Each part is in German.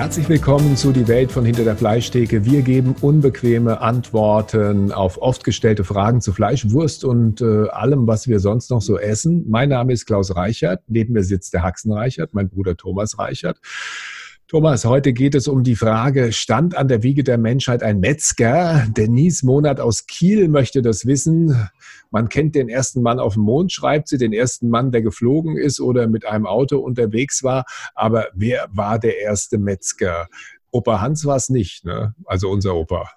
Herzlich willkommen zu Die Welt von hinter der Fleischtheke. Wir geben unbequeme Antworten auf oft gestellte Fragen zu Fleisch, Wurst und äh, allem, was wir sonst noch so essen. Mein Name ist Klaus Reichert. Neben mir sitzt der Haxen Reichert, mein Bruder Thomas Reichert. Thomas, heute geht es um die Frage, stand an der Wiege der Menschheit ein Metzger? Denise Monat aus Kiel möchte das wissen. Man kennt den ersten Mann auf dem Mond, schreibt sie, den ersten Mann, der geflogen ist oder mit einem Auto unterwegs war. Aber wer war der erste Metzger? Opa Hans war es nicht, ne? also unser Opa.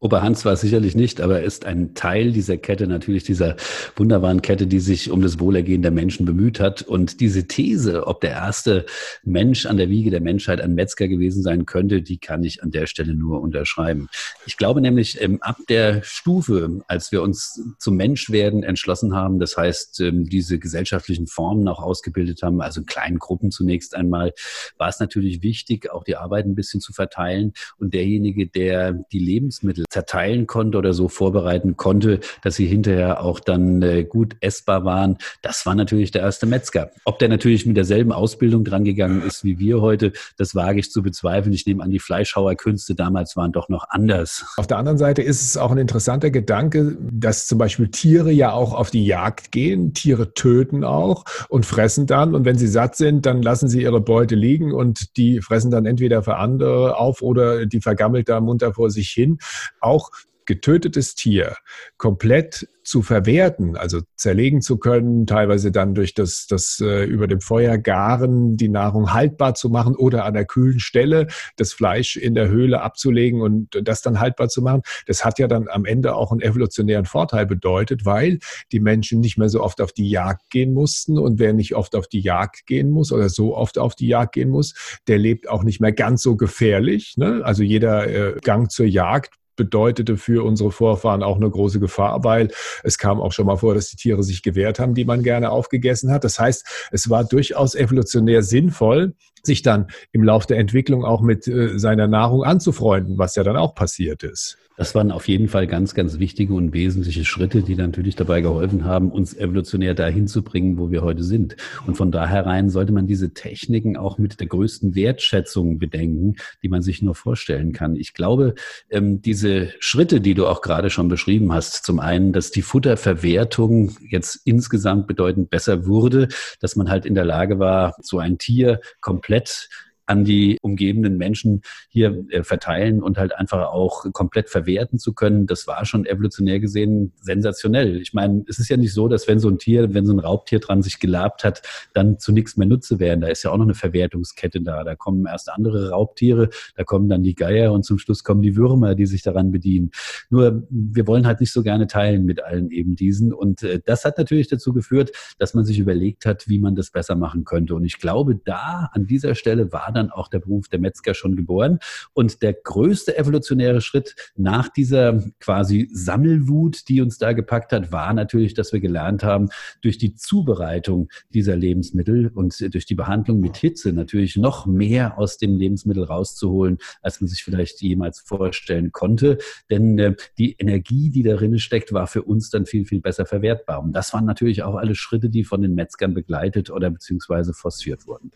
Oberhans war sicherlich nicht, aber er ist ein Teil dieser Kette, natürlich dieser wunderbaren Kette, die sich um das Wohlergehen der Menschen bemüht hat. Und diese These, ob der erste Mensch an der Wiege der Menschheit ein Metzger gewesen sein könnte, die kann ich an der Stelle nur unterschreiben. Ich glaube nämlich, ähm, ab der Stufe, als wir uns zum Menschwerden entschlossen haben, das heißt, ähm, diese gesellschaftlichen Formen auch ausgebildet haben, also in kleinen Gruppen zunächst einmal, war es natürlich wichtig, auch die Arbeit ein bisschen zu verteilen. Und derjenige, der die Lebensmittel zerteilen konnte oder so vorbereiten konnte, dass sie hinterher auch dann äh, gut essbar waren. Das war natürlich der erste Metzger. Ob der natürlich mit derselben Ausbildung drangegangen ist wie wir heute, das wage ich zu bezweifeln. Ich nehme an, die Fleischhauerkünste damals waren doch noch anders. Auf der anderen Seite ist es auch ein interessanter Gedanke, dass zum Beispiel Tiere ja auch auf die Jagd gehen. Tiere töten auch und fressen dann. Und wenn sie satt sind, dann lassen sie ihre Beute liegen und die fressen dann entweder für andere auf oder die vergammelt da munter vor sich hin auch getötetes Tier komplett zu verwerten, also zerlegen zu können, teilweise dann durch das, das äh, über dem Feuer garen die Nahrung haltbar zu machen oder an der kühlen Stelle das Fleisch in der Höhle abzulegen und das dann haltbar zu machen. Das hat ja dann am Ende auch einen evolutionären Vorteil bedeutet, weil die Menschen nicht mehr so oft auf die Jagd gehen mussten und wer nicht oft auf die Jagd gehen muss oder so oft auf die Jagd gehen muss, der lebt auch nicht mehr ganz so gefährlich. Ne? Also jeder äh, Gang zur Jagd bedeutete für unsere Vorfahren auch eine große Gefahr, weil es kam auch schon mal vor, dass die Tiere sich gewehrt haben, die man gerne aufgegessen hat. Das heißt, es war durchaus evolutionär sinnvoll, sich dann im Lauf der Entwicklung auch mit äh, seiner Nahrung anzufreunden, was ja dann auch passiert ist. Das waren auf jeden Fall ganz, ganz wichtige und wesentliche Schritte, die natürlich dabei geholfen haben, uns evolutionär dahin zu bringen, wo wir heute sind. Und von daher rein sollte man diese Techniken auch mit der größten Wertschätzung bedenken, die man sich nur vorstellen kann. Ich glaube, ähm, diese Schritte, die du auch gerade schon beschrieben hast, zum einen, dass die Futterverwertung jetzt insgesamt bedeutend besser wurde, dass man halt in der Lage war, so ein Tier komplett an die umgebenden Menschen hier äh, verteilen und halt einfach auch komplett verwerten zu können, das war schon evolutionär gesehen sensationell. Ich meine, es ist ja nicht so, dass wenn so ein Tier, wenn so ein Raubtier dran sich gelabt hat, dann zu nichts mehr Nutze werden. Da ist ja auch noch eine Verwertungskette da. Da kommen erst andere Raubtiere, da kommen dann die Geier und zum Schluss kommen die Würmer, die sich daran bedienen. Nur wir wollen halt nicht so gerne teilen mit allen eben diesen. Und äh, das hat natürlich dazu geführt, dass man sich überlegt hat, wie man das besser machen könnte. Und ich glaube, da an dieser Stelle war dann auch der Beruf der Metzger schon geboren. Und der größte evolutionäre Schritt nach dieser quasi Sammelwut, die uns da gepackt hat, war natürlich, dass wir gelernt haben, durch die Zubereitung dieser Lebensmittel und durch die Behandlung mit Hitze natürlich noch mehr aus dem Lebensmittel rauszuholen, als man sich vielleicht jemals vorstellen konnte. Denn äh, die Energie, die darin steckt, war für uns dann viel, viel besser verwertbar. Und das waren natürlich auch alle Schritte, die von den Metzgern begleitet oder beziehungsweise forciert wurden.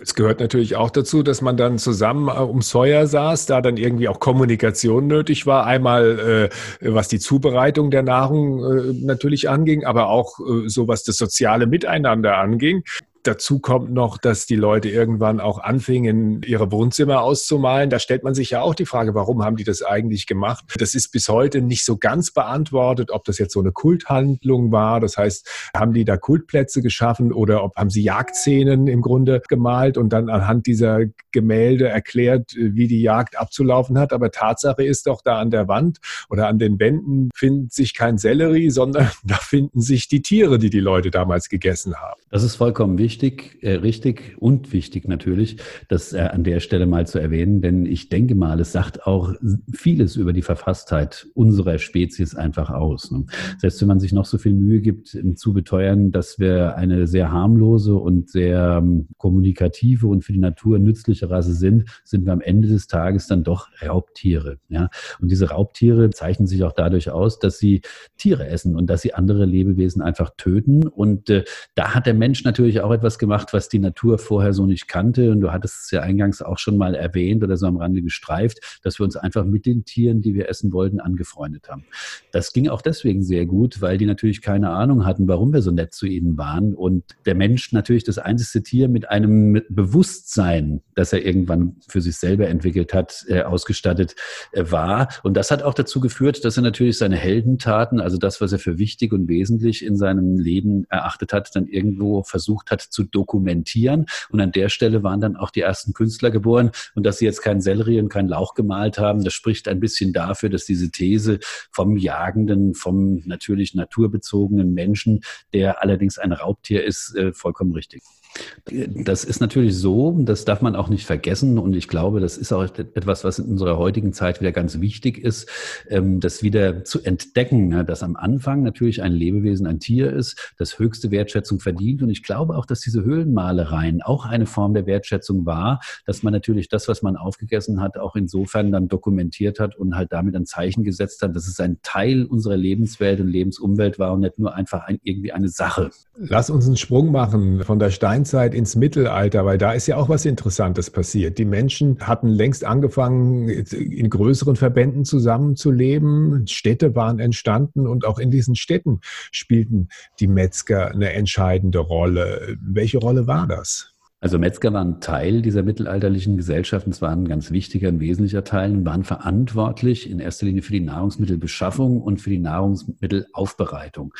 Es gehört natürlich auch dazu, dass man dann zusammen äh, ums Feuer saß, da dann irgendwie auch Kommunikation nötig war. Einmal, äh, was die Zubereitung der Nahrung äh, natürlich anging, aber auch äh, so, was das soziale Miteinander anging. Dazu kommt noch, dass die Leute irgendwann auch anfingen, ihre Wohnzimmer auszumalen. Da stellt man sich ja auch die Frage, warum haben die das eigentlich gemacht? Das ist bis heute nicht so ganz beantwortet, ob das jetzt so eine Kulthandlung war. Das heißt, haben die da Kultplätze geschaffen oder ob haben sie Jagdszenen im Grunde gemalt und dann anhand dieser Gemälde erklärt, wie die Jagd abzulaufen hat. Aber Tatsache ist doch, da an der Wand oder an den Wänden findet sich kein Sellerie, sondern da finden sich die Tiere, die die Leute damals gegessen haben. Das ist vollkommen wichtig wichtig, äh, richtig und wichtig natürlich, das äh, an der Stelle mal zu erwähnen, denn ich denke mal, es sagt auch vieles über die Verfasstheit unserer Spezies einfach aus. Ne? Selbst wenn man sich noch so viel Mühe gibt, zu beteuern, dass wir eine sehr harmlose und sehr ähm, kommunikative und für die Natur nützliche Rasse sind, sind wir am Ende des Tages dann doch Raubtiere. Ja? Und diese Raubtiere zeichnen sich auch dadurch aus, dass sie Tiere essen und dass sie andere Lebewesen einfach töten. Und äh, da hat der Mensch natürlich auch etwas etwas gemacht, was die Natur vorher so nicht kannte. Und du hattest es ja eingangs auch schon mal erwähnt oder so am Rande gestreift, dass wir uns einfach mit den Tieren, die wir essen wollten, angefreundet haben. Das ging auch deswegen sehr gut, weil die natürlich keine Ahnung hatten, warum wir so nett zu ihnen waren. Und der Mensch natürlich das einzige Tier mit einem Bewusstsein, das er irgendwann für sich selber entwickelt hat, äh, ausgestattet äh, war. Und das hat auch dazu geführt, dass er natürlich seine Heldentaten, also das, was er für wichtig und wesentlich in seinem Leben erachtet hat, dann irgendwo versucht hat zu dokumentieren. Und an der Stelle waren dann auch die ersten Künstler geboren. Und dass sie jetzt keinen Sellerie und keinen Lauch gemalt haben, das spricht ein bisschen dafür, dass diese These vom jagenden, vom natürlich naturbezogenen Menschen, der allerdings ein Raubtier ist, äh, vollkommen richtig. Das ist natürlich so, das darf man auch nicht vergessen. Und ich glaube, das ist auch etwas, was in unserer heutigen Zeit wieder ganz wichtig ist, ähm, das wieder zu entdecken, ne, dass am Anfang natürlich ein Lebewesen ein Tier ist, das höchste Wertschätzung verdient. Und ich glaube auch, dass diese Höhlenmalereien auch eine Form der Wertschätzung war, dass man natürlich das, was man aufgegessen hat, auch insofern dann dokumentiert hat und halt damit ein Zeichen gesetzt hat, dass es ein Teil unserer Lebenswelt und Lebensumwelt war und nicht nur einfach ein, irgendwie eine Sache. Lass uns einen Sprung machen von der Stein Steinzeit ins Mittelalter, weil da ist ja auch was Interessantes passiert. Die Menschen hatten längst angefangen, in größeren Verbänden zusammenzuleben. Städte waren entstanden und auch in diesen Städten spielten die Metzger eine entscheidende Rolle. Welche Rolle war das? Also Metzger waren Teil dieser mittelalterlichen Gesellschaft, es waren ein ganz wichtiger und wesentlicher Teil und waren verantwortlich in erster Linie für die Nahrungsmittelbeschaffung und für die Nahrungsmittelaufbereitung.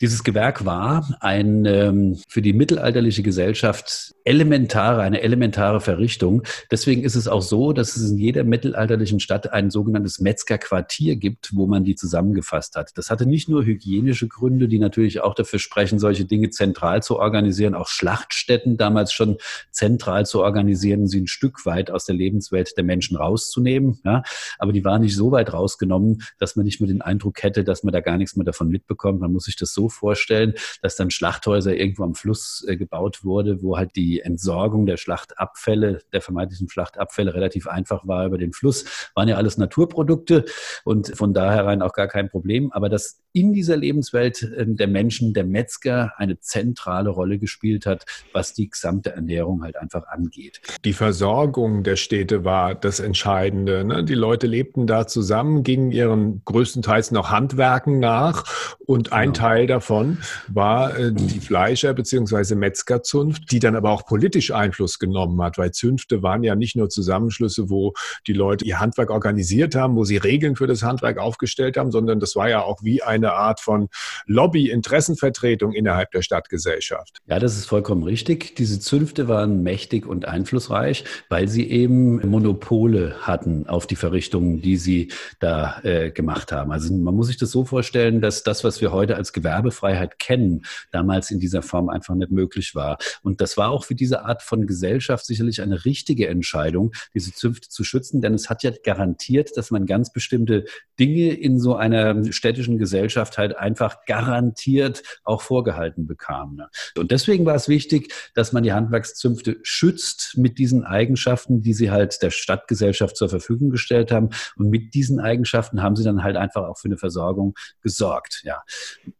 Dieses Gewerk war ein ähm, für die mittelalterliche Gesellschaft elementare, eine elementare Verrichtung. Deswegen ist es auch so, dass es in jeder mittelalterlichen Stadt ein sogenanntes Metzgerquartier gibt, wo man die zusammengefasst hat. Das hatte nicht nur hygienische Gründe, die natürlich auch dafür sprechen, solche Dinge zentral zu organisieren, auch Schlachtstätten damals schon zentral zu organisieren, sie ein Stück weit aus der Lebenswelt der Menschen rauszunehmen. Ja. Aber die waren nicht so weit rausgenommen, dass man nicht mehr den Eindruck hätte, dass man da gar nichts mehr davon mitbekommt. Man muss sich das so vorstellen, dass dann Schlachthäuser irgendwo am Fluss äh, gebaut wurde, wo halt die Entsorgung der Schlachtabfälle, der vermeintlichen Schlachtabfälle relativ einfach war über den Fluss. Waren ja alles Naturprodukte und von daher rein auch gar kein Problem. Aber dass in dieser Lebenswelt äh, der Menschen, der Metzger eine zentrale Rolle gespielt hat, was die gesamte Ernährung halt einfach angeht. Die Versorgung der Städte war das Entscheidende. Ne? Die Leute lebten da zusammen, gingen ihren größtenteils noch Handwerken nach und ein genau. Teil davon war äh, die Fleischer- bzw. Metzgerzunft, die dann aber auch politisch Einfluss genommen hat, weil Zünfte waren ja nicht nur Zusammenschlüsse, wo die Leute ihr Handwerk organisiert haben, wo sie Regeln für das Handwerk aufgestellt haben, sondern das war ja auch wie eine Art von Lobby-Interessenvertretung innerhalb der Stadtgesellschaft. Ja, das ist vollkommen richtig. Diese Zünfte waren mächtig und einflussreich, weil sie eben Monopole hatten auf die Verrichtungen, die sie da äh, gemacht haben. Also man muss sich das so vorstellen, dass das, was wir heute als Gewerbefreiheit kennen, damals in dieser Form einfach nicht möglich war. Und das war auch für diese Art von Gesellschaft sicherlich eine richtige Entscheidung, diese Zünfte zu schützen, denn es hat ja garantiert, dass man ganz bestimmte Dinge in so einer städtischen Gesellschaft halt einfach garantiert auch vorgehalten bekam. Ne? Und deswegen war es wichtig, dass man die Handwerkszünfte schützt mit diesen Eigenschaften, die sie halt der Stadtgesellschaft zur Verfügung gestellt haben. Und mit diesen Eigenschaften haben sie dann halt einfach auch für eine Versorgung gesorgt. Ja,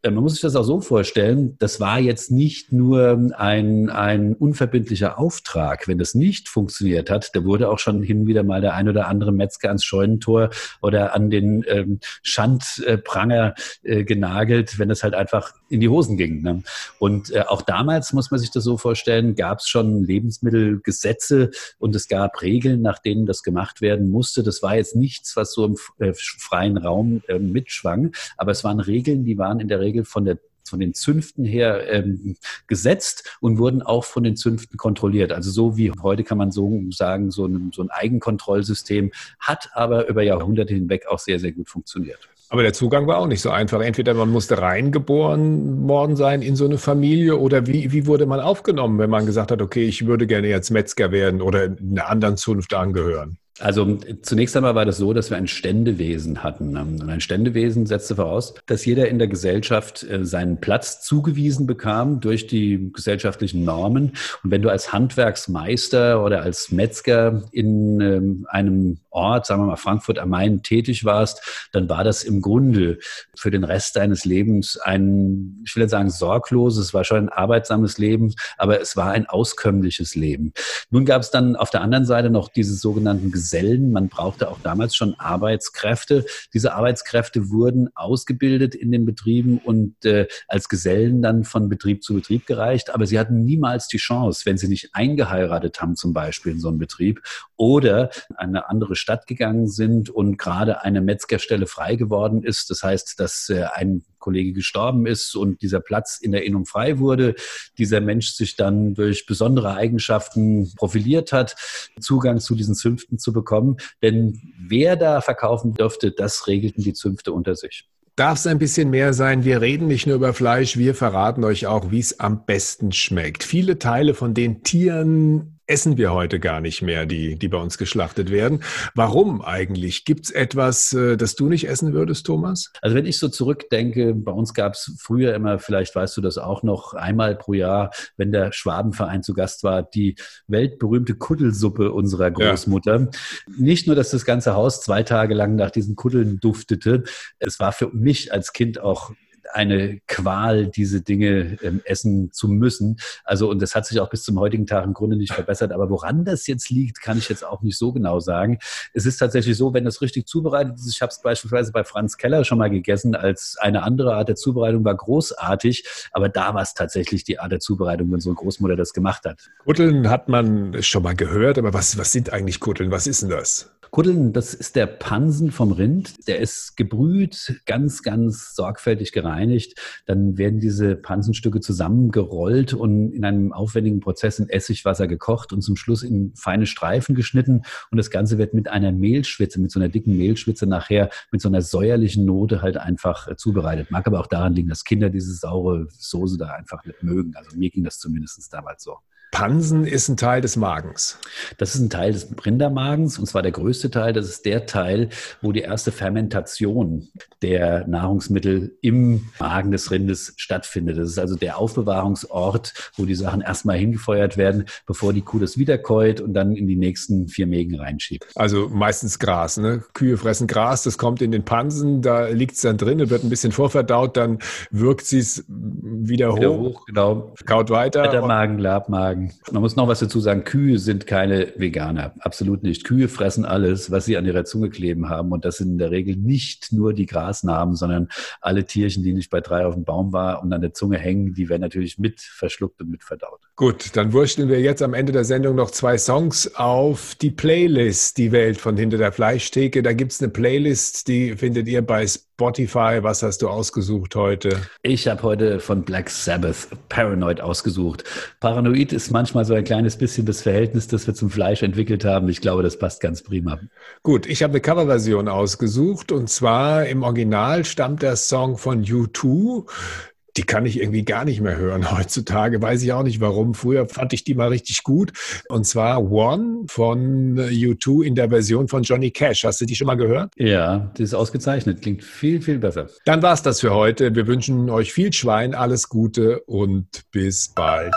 äh, man muss sich das auch so vorstellen. Das war jetzt nicht nur ein, ein unverbindlicher Auftrag. Wenn das nicht funktioniert hat, da wurde auch schon hin wieder mal der ein oder andere Metzger ans Scheunentor oder an den ähm, Schandpranger äh, genagelt, wenn es halt einfach in die Hosen ging. Ne? Und äh, auch damals muss man sich das so vorstellen, gab es schon Lebensmittelgesetze und es gab Regeln, nach denen das gemacht werden musste. Das war jetzt nichts, was so im äh, freien Raum äh, mitschwang, aber es waren Regeln, die waren in der Regel von der von den Zünften her ähm, gesetzt und wurden auch von den Zünften kontrolliert. Also so wie heute kann man so sagen, so ein, so ein Eigenkontrollsystem hat aber über Jahrhunderte hinweg auch sehr, sehr gut funktioniert. Aber der Zugang war auch nicht so einfach. Entweder man musste reingeboren worden sein in so eine Familie oder wie, wie wurde man aufgenommen, wenn man gesagt hat, okay, ich würde gerne jetzt Metzger werden oder einer anderen Zunft angehören? Also zunächst einmal war das so, dass wir ein Ständewesen hatten. Und ein Ständewesen setzte voraus, dass jeder in der Gesellschaft äh, seinen Platz zugewiesen bekam durch die gesellschaftlichen Normen. Und wenn du als Handwerksmeister oder als Metzger in ähm, einem Ort, sagen wir mal Frankfurt am Main, tätig warst, dann war das im Grunde für den Rest deines Lebens ein, ich will jetzt sagen, sorgloses, war schon ein arbeitsames Leben, aber es war ein auskömmliches Leben. Nun gab es dann auf der anderen Seite noch diese sogenannten Gesellen. Man brauchte auch damals schon Arbeitskräfte. Diese Arbeitskräfte wurden ausgebildet in den Betrieben und äh, als Gesellen dann von Betrieb zu Betrieb gereicht. Aber sie hatten niemals die Chance, wenn sie nicht eingeheiratet haben, zum Beispiel in so einem Betrieb oder eine andere Stadt gegangen sind und gerade eine Metzgerstelle frei geworden ist. Das heißt, dass äh, ein Kollege gestorben ist und dieser Platz in der Innung frei wurde, dieser Mensch sich dann durch besondere Eigenschaften profiliert hat, Zugang zu diesen Zünften zu bekommen. Denn wer da verkaufen dürfte, das regelten die Zünfte unter sich darf es ein bisschen mehr sein. Wir reden nicht nur über Fleisch, wir verraten euch auch, wie es am besten schmeckt. Viele Teile von den Tieren essen wir heute gar nicht mehr, die, die bei uns geschlachtet werden. Warum eigentlich? Gibt es etwas, äh, das du nicht essen würdest, Thomas? Also wenn ich so zurückdenke, bei uns gab es früher immer, vielleicht weißt du das auch noch, einmal pro Jahr, wenn der Schwabenverein zu Gast war, die weltberühmte Kuddelsuppe unserer Großmutter. Ja. Nicht nur, dass das ganze Haus zwei Tage lang nach diesen Kuddeln duftete, es war für mich als Kind auch eine Qual, diese Dinge ähm, essen zu müssen. Also, und das hat sich auch bis zum heutigen Tag im Grunde nicht verbessert. Aber woran das jetzt liegt, kann ich jetzt auch nicht so genau sagen. Es ist tatsächlich so, wenn das richtig zubereitet ist, ich habe es beispielsweise bei Franz Keller schon mal gegessen, als eine andere Art der Zubereitung war großartig, aber da war es tatsächlich die Art der Zubereitung, wenn so eine Großmutter das gemacht hat. Kutteln hat man schon mal gehört, aber was, was sind eigentlich Kutteln? Was ist denn das? Kuddeln, das ist der Pansen vom Rind. Der ist gebrüht, ganz, ganz sorgfältig gereinigt. Dann werden diese Pansenstücke zusammengerollt und in einem aufwendigen Prozess in Essigwasser gekocht und zum Schluss in feine Streifen geschnitten. Und das Ganze wird mit einer Mehlschwitze, mit so einer dicken Mehlschwitze nachher mit so einer säuerlichen Note halt einfach äh, zubereitet. Mag aber auch daran liegen, dass Kinder diese saure Soße da einfach nicht mögen. Also mir ging das zumindest damals so. Pansen ist ein Teil des Magens. Das ist ein Teil des Rindermagens und zwar der größte Teil. Das ist der Teil, wo die erste Fermentation der Nahrungsmittel im Magen des Rindes stattfindet. Das ist also der Aufbewahrungsort, wo die Sachen erstmal hingefeuert werden, bevor die Kuh das wiederkäut und dann in die nächsten vier Mägen reinschiebt. Also meistens Gras. Ne? Kühe fressen Gras, das kommt in den Pansen, da liegt es dann drin, wird ein bisschen vorverdaut, dann wirkt sie es wieder, wieder hoch, hoch, genau. kaut weiter. Magen, Labmagen sagen. Man muss noch was dazu sagen. Kühe sind keine Veganer. Absolut nicht. Kühe fressen alles, was sie an ihrer Zunge kleben haben. Und das sind in der Regel nicht nur die Grasnarben, sondern alle Tierchen, die nicht bei drei auf dem Baum war und an der Zunge hängen, die werden natürlich mit verschluckt und mit verdaut. Gut, dann wursteln wir jetzt am Ende der Sendung noch zwei Songs auf die Playlist, die Welt von Hinter der Fleischtheke. Da gibt es eine Playlist, die findet ihr bei Spotify. Was hast du ausgesucht heute? Ich habe heute von Black Sabbath Paranoid ausgesucht. Paranoid ist manchmal so ein kleines bisschen das Verhältnis, das wir zum Fleisch entwickelt haben. Ich glaube, das passt ganz prima. Gut, ich habe eine Coverversion ausgesucht und zwar im Original stammt der Song von U2 die kann ich irgendwie gar nicht mehr hören heutzutage. Weiß ich auch nicht warum. Früher fand ich die mal richtig gut. Und zwar One von U2 in der Version von Johnny Cash. Hast du die schon mal gehört? Ja, die ist ausgezeichnet. Klingt viel, viel besser. Dann war's das für heute. Wir wünschen euch viel Schwein, alles Gute und bis bald.